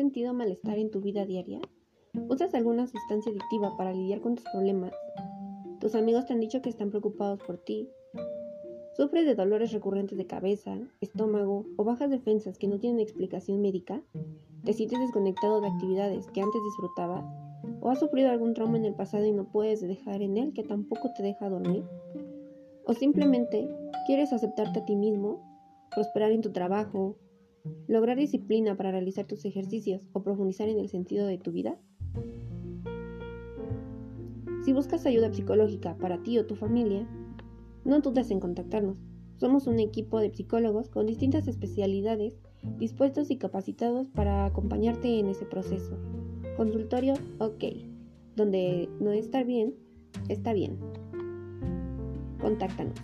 sentido malestar en tu vida diaria? ¿Usas alguna sustancia adictiva para lidiar con tus problemas? ¿Tus amigos te han dicho que están preocupados por ti? ¿Sufres de dolores recurrentes de cabeza, estómago o bajas defensas que no tienen explicación médica? ¿Te sientes desconectado de actividades que antes disfrutabas? ¿O has sufrido algún trauma en el pasado y no puedes dejar en él que tampoco te deja dormir? ¿O simplemente quieres aceptarte a ti mismo, prosperar en tu trabajo, lograr disciplina para realizar tus ejercicios o profundizar en el sentido de tu vida? Si buscas ayuda psicológica para ti o tu familia, no dudes en contactarnos. Somos un equipo de psicólogos con distintas especialidades dispuestos y capacitados para acompañarte en ese proceso. Consultorio OK, donde no estar bien, está bien. Contáctanos.